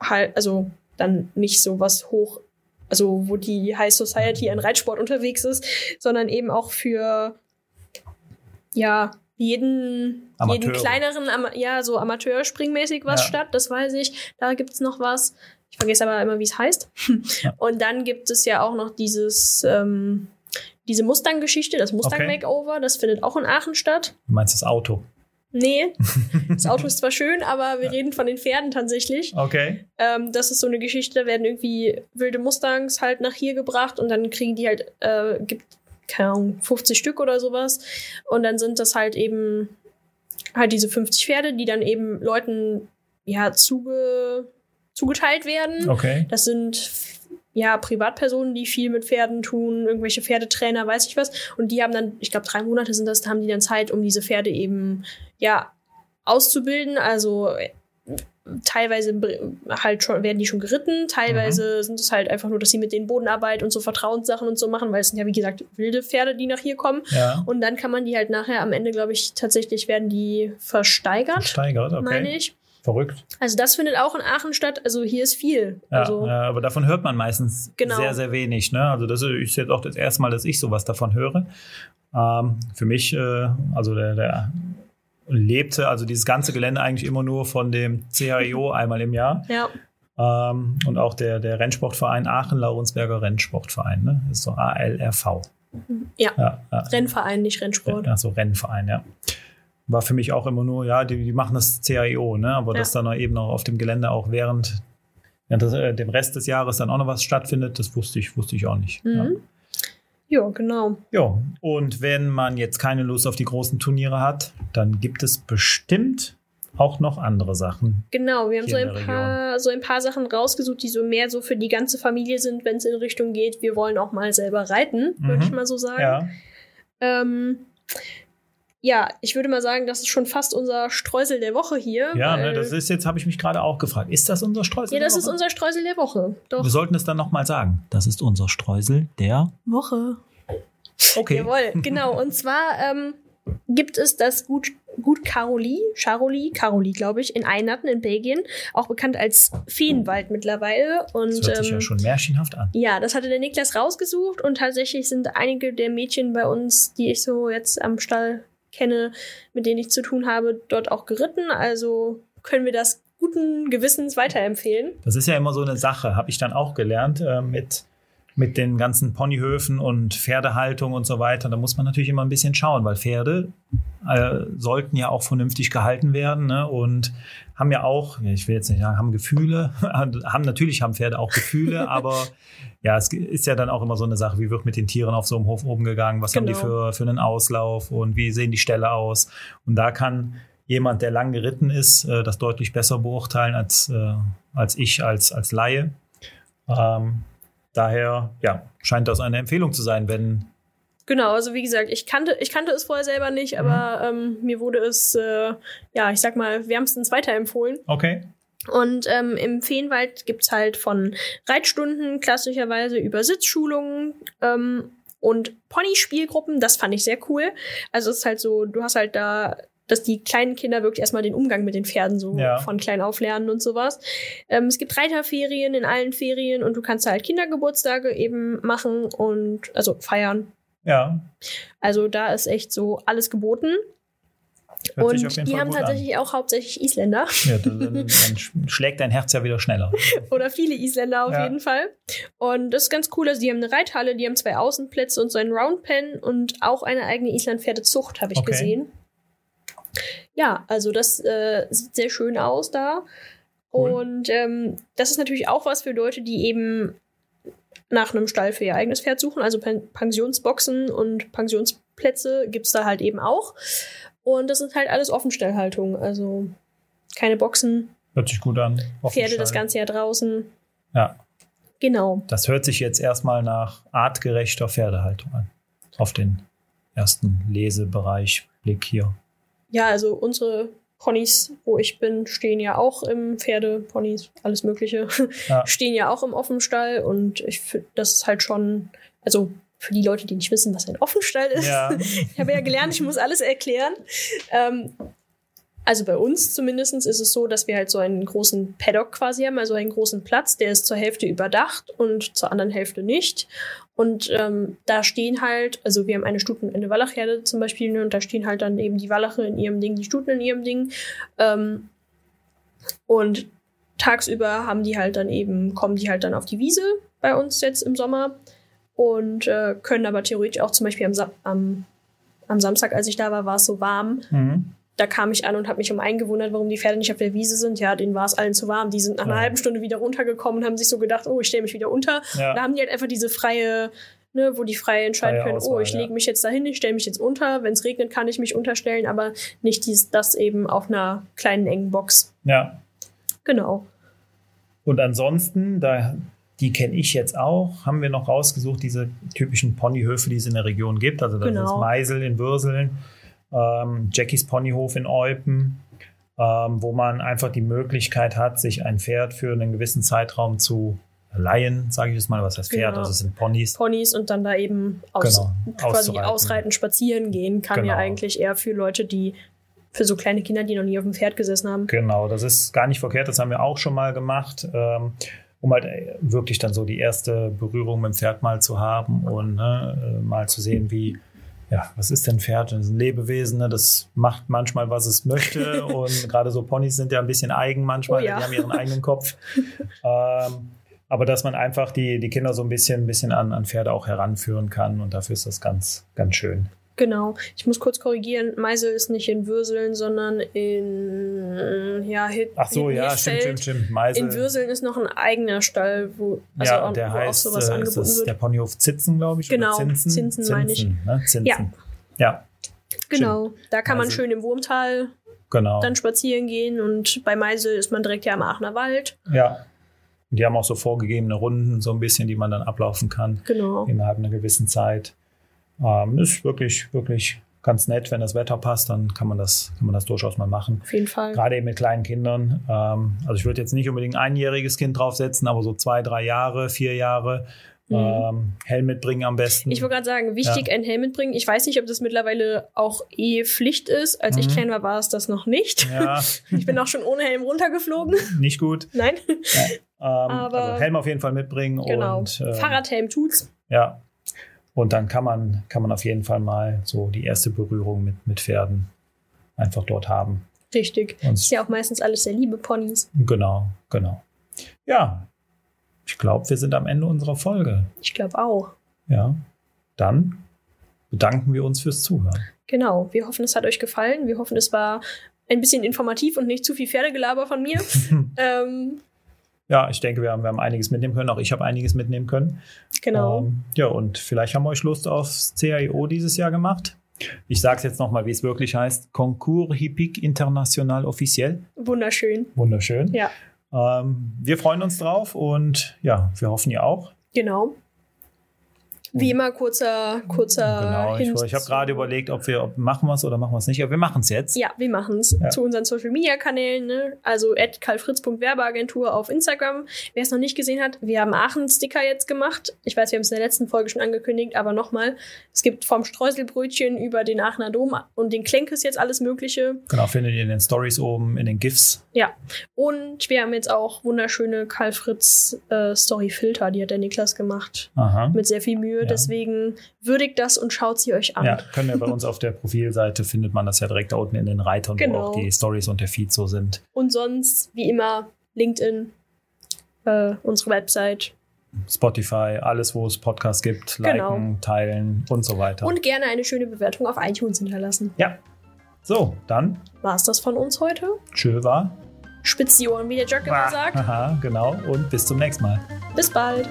halt, also dann nicht so was hoch, also wo die High Society an Reitsport unterwegs ist, sondern eben auch für ja jeden, jeden kleineren, Ama ja, so Amateurspringmäßig was Ja. statt, das weiß ich. Da gibt's noch was. Ich vergesse aber immer, wie es heißt. Ja. Und dann gibt es ja auch noch dieses, ähm, diese Mustang-Geschichte, das Mustang-Makeover, das findet auch in Aachen statt. Du meinst das Auto. Nee, das Auto ist zwar schön, aber wir reden von den Pferden tatsächlich. Okay. Ähm, das ist so eine Geschichte, da werden irgendwie wilde Mustangs halt nach hier gebracht und dann kriegen die halt, äh, gibt, keine Ahnung, 50 Stück oder sowas. Und dann sind das halt eben halt diese 50 Pferde, die dann eben Leuten ja zuge, zugeteilt werden. Okay. Das sind ja Privatpersonen, die viel mit Pferden tun, irgendwelche Pferdetrainer, weiß ich was. Und die haben dann, ich glaube, drei Monate sind das, da haben die dann Zeit, um diese Pferde eben ja auszubilden. Also teilweise halt schon, werden die schon geritten, teilweise sind es halt einfach nur, dass sie mit den Bodenarbeit und so Vertrauenssachen und so machen, weil es sind ja wie gesagt wilde Pferde, die nach hier kommen. Ja. Und dann kann man die halt nachher am Ende, glaube ich, tatsächlich werden die versteigert, Steigert, okay. meine ich. Verrückt. Also das findet auch in Aachen statt. Also hier ist viel. Ja, also ja, aber davon hört man meistens Genau. sehr, sehr wenig. Ne? Also das ist jetzt auch das erste Mal, dass ich sowas davon höre. Ähm, für mich, äh, also der, der lebte, also dieses ganze Gelände eigentlich immer nur von dem CHIO einmal im Jahr. ja. Ähm, und auch der, der Rennsportverein Aachen, Laurensberger Rennsportverein, ne? ist so ALRV. Ja. Ja, ja. Rennverein, nicht Rennsport. Ja, so Rennverein, ja. War für mich auch immer nur, ja, die, die machen das CAIO, ne? Aber Ja. dass dann eben auch auf dem Gelände auch während, während des, äh, dem Rest des Jahres dann auch noch was stattfindet, das wusste ich, wusste ich auch nicht. Ja. Mhm. Ja, genau. ja, und wenn man jetzt keine Lust auf die großen Turniere hat, dann gibt es bestimmt auch noch andere Sachen. Genau, wir haben so in ein, paar, so ein paar Sachen rausgesucht, die so mehr so für die ganze Familie sind, wenn es in Richtung geht, wir wollen auch mal selber reiten, würde Mhm. ich mal so sagen. Ja, Ähm, ja, ich würde mal sagen, das ist schon fast unser Streusel der Woche hier. ja, ne, das ist jetzt, habe ich mich gerade auch gefragt. Ist das unser Streusel? ja, das der ist Woche? unser Streusel der Woche. Doch. Wir sollten es dann nochmal sagen. Das ist unser Streusel der Woche. Okay. Jawohl, genau. Und zwar ähm, gibt es das Gut, Gut Caroli, Charoli, Caroli, glaube ich, in Einatten in Belgien, auch bekannt als Feenwald mittlerweile. Und Das hört sich ähm, ja schon märchenhaft an. ja, das hatte der Niklas rausgesucht und tatsächlich sind einige der Mädchen bei uns, die ich so jetzt am Stall kenne, mit denen ich zu tun habe, dort auch geritten. Also können wir das guten Gewissens weiterempfehlen. Das ist ja immer so eine Sache, habe ich dann auch gelernt, äh, mit mit den ganzen Ponyhöfen und Pferdehaltung und so weiter, da muss man natürlich immer ein bisschen schauen, weil Pferde äh, sollten ja auch vernünftig gehalten werden ne? und haben ja auch, ich will jetzt nicht sagen, haben Gefühle, haben natürlich haben Pferde auch Gefühle, aber ja, es ist ja dann auch immer so eine Sache, wie wird mit den Tieren auf so einem Hof oben gegangen, was genau. haben die genau. für, für einen Auslauf und wie sehen die Ställe aus und da kann jemand, der lang geritten ist, äh, das deutlich besser beurteilen als, äh, als ich als, als Laie. Ähm, daher, ja, scheint das eine Empfehlung zu sein, wenn. Genau, also wie gesagt, ich kannte, ich kannte es vorher selber nicht, aber mhm. ähm, mir wurde es, äh, ja, ich sag mal, wärmstens weiterempfohlen. Okay. Und ähm, im Feenwald gibt es halt von Reitstunden klassischerweise über Sitzschulungen ähm, und Pony-Spielgruppen. Das fand ich sehr cool. Also es ist halt so, du hast halt da dass die kleinen Kinder wirklich erstmal den Umgang mit den Pferden so ja. von klein auf lernen und sowas. Ähm, es gibt Reiterferien in allen Ferien und du kannst halt Kindergeburtstage eben machen und also feiern. Ja. Also da ist echt so alles geboten. Hört und die haben tatsächlich an. auch hauptsächlich Isländer. Ja, dann, schlägt dein Herz ja wieder schneller. Oder viele Isländer auf ja. jeden Fall. Und das ist ganz cool. Also die haben eine Reithalle, die haben zwei Außenplätze und so einen Roundpen und auch eine eigene Island-Pferdezucht, habe ich okay. gesehen. Ja, also das äh, sieht sehr schön aus da. Cool. Und ähm, das ist natürlich auch was für Leute, die eben nach einem Stall für ihr eigenes Pferd suchen. Also Pen Pensionsboxen und Pensionsplätze gibt es da halt eben auch. Und das ist halt alles Offenstellhaltung. Also keine Boxen. Hört sich gut an. Pferde das ganze Jahr draußen. Ja. Genau. Das hört sich jetzt erstmal nach artgerechter Pferdehaltung an. Auf den ersten Lesebereich Blick hier. Ja, also unsere Ponys, wo ich bin, stehen ja auch im Pferdeponys, alles Mögliche, ja. stehen ja auch im Offenstall und ich finde, das ist halt schon, also für die Leute, die nicht wissen, was ein Offenstall ist. Ja. ich habe ja gelernt, ich muss alles erklären. Ähm, also bei uns zumindest ist es so, dass wir halt so einen großen Paddock quasi haben, also einen großen Platz, der ist zur Hälfte überdacht und zur anderen Hälfte nicht. Und ähm, da stehen halt, also wir haben eine Stuten, eine Wallachherde zum Beispiel, ne, und da stehen halt dann eben die Wallache in ihrem Ding, die Stuten in ihrem Ding. Ähm, und tagsüber haben die halt dann eben, kommen die halt dann auf die Wiese bei uns jetzt im Sommer und äh, können aber theoretisch auch zum Beispiel am, Sa am, am Samstag, als ich da war, war es so warm. Mhm da kam ich an und habe mich um einen gewundert, warum die Pferde nicht auf der Wiese sind. Ja, denen war es allen zu warm. Die sind nach einer halben Stunde wieder runtergekommen und haben sich so gedacht, oh, ich stelle mich wieder unter. Ja. Da haben die halt einfach diese freie, ne, wo die frei entscheiden freie können, Auswahl, oh, ich ja. lege mich jetzt dahin, ich stelle mich jetzt unter. Wenn es regnet, kann ich mich unterstellen, aber nicht dies, das eben auf einer kleinen engen Box. Ja. Genau. Und ansonsten, da die kenne ich jetzt auch, haben wir noch rausgesucht, diese typischen Ponyhöfe, die es in der Region gibt. Also das genau. ist Meisel in Würseln ähm, Jackies Ponyhof in Eupen, ähm, wo man einfach die Möglichkeit hat, sich ein Pferd für einen gewissen Zeitraum zu leihen, sage ich jetzt mal, was heißt Pferd, genau. also es sind Ponys. Ponys und dann da eben aus, genau, quasi ausreiten. spazieren gehen, kann genau. ja eigentlich eher für Leute, die für so kleine Kinder, die noch nie auf dem Pferd gesessen haben. Genau, das ist gar nicht verkehrt, das haben wir auch schon mal gemacht, ähm, um halt äh, wirklich dann so die erste Berührung mit dem Pferd mal zu haben und ne, äh, mal zu sehen, wie ja, was ist denn Pferd? Das ist ein Lebewesen, ne? das macht manchmal, was es möchte. Und gerade so Ponys sind ja ein bisschen eigen manchmal, oh ja. die haben ihren eigenen Kopf. ähm, aber dass man einfach die, die Kinder so ein bisschen, ein bisschen an, an Pferde auch heranführen kann. Und dafür ist das ganz, ganz schön. Genau. Ich muss kurz korrigieren. Meisel ist nicht in Würseln, sondern in ja, Hit, Ach so, ja, stimmt, stimmt, stimmt. Meisel. In Würseln ist noch ein eigener Stall, wo, also ja, der wo heißt, auch sowas äh, angeboten ist wird. Der Ponyhof Zitzen, glaube ich. Genau, Zinsen, Zinsen, Zinsen meine ich. Ne? Zinsen. Ja. ja. Genau. Da kann man Meisel. schön im Wurmtal genau. dann spazieren gehen und bei Meisel ist man direkt ja am Aachener Wald. Ja. Die haben auch so vorgegebene Runden, so ein bisschen, die man dann ablaufen kann. Genau. Innerhalb einer gewissen Zeit. Ähm, ist wirklich, wirklich ganz nett, wenn das Wetter passt, dann kann man das, kann man das durchaus mal machen. Auf jeden Fall. Gerade eben mit kleinen Kindern. Ähm, also ich würde jetzt nicht unbedingt ein einjähriges Kind draufsetzen, aber so zwei, drei Jahre, vier Jahre. Mhm. Ähm, Helm mitbringen am besten. Ich wollte gerade sagen, wichtig, ja. ein Helm mitbringen. Ich weiß nicht, ob das mittlerweile auch eh Pflicht ist. Als mhm. ich klein war, war es das noch nicht. Ja. ich bin auch schon ohne Helm runtergeflogen. Nicht gut. Nein. Ja. Ähm, aber also Helm auf jeden Fall mitbringen. Genau. Und, äh, Fahrradhelm tut's. Ja, und dann kann man, kann man auf jeden Fall mal so die erste Berührung mit, mit Pferden einfach dort haben. Richtig. Und ist ja auch meistens alles sehr liebe Ponys. Genau, genau. Ja, ich glaube, wir sind am Ende unserer Folge. Ich glaube auch. Ja. Dann bedanken wir uns fürs Zuhören. Genau. Wir hoffen, es hat euch gefallen. Wir hoffen, es war ein bisschen informativ und nicht zu viel Pferdegelaber von mir. ähm, ja, ich denke, wir haben, wir haben einiges mitnehmen können. Auch ich habe einiges mitnehmen können. genau. Ähm, ja, und vielleicht haben wir euch Lust aufs CIO dieses Jahr gemacht. Ich sage es jetzt nochmal, wie es wirklich heißt. Concours Hippique International Officiel. Wunderschön. Wunderschön. Ja, Ähm, wir freuen uns drauf und ja, wir hoffen ihr auch. genau. Wie immer kurzer, kurzer genau, ich, Hint ich habe gerade überlegt, ob wir ob machen wir es oder machen wir es nicht, aber wir machen es jetzt. Ja, wir machen es Ja. zu unseren Social Media Kanälen, ne? also karlfritz.werbeagentur auf Instagram. Wer es noch nicht gesehen hat, wir haben Aachen-Sticker jetzt gemacht. Ich weiß, wir haben es in der letzten Folge schon angekündigt, aber nochmal, es gibt vom Streuselbrötchen über den Aachener Dom und den Klenkes jetzt alles Mögliche. Genau, findet ihr in den Stories oben, in den GIFs. Ja, und wir haben jetzt auch wunderschöne Karl Fritz äh, Story Filter, die hat der Niklas gemacht. Aha. Mit sehr viel Mühe, Ja. deswegen würdigt das und schaut sie euch an. Ja, können wir bei uns auf der Profilseite findet man das ja direkt da unten in den Reitern, wo Genau. auch die Stories und der Feed so sind. Und sonst, wie immer, LinkedIn, äh, unsere Website Spotify, alles, wo es Podcasts gibt, Genau. liken, teilen und so weiter. und gerne eine schöne Bewertung auf iTunes hinterlassen. ja. So, dann War es das von uns heute? tschö war. Spitz die Ohren, wie der Jack immer sagt. Aha, genau. Und bis zum nächsten Mal. Bis bald.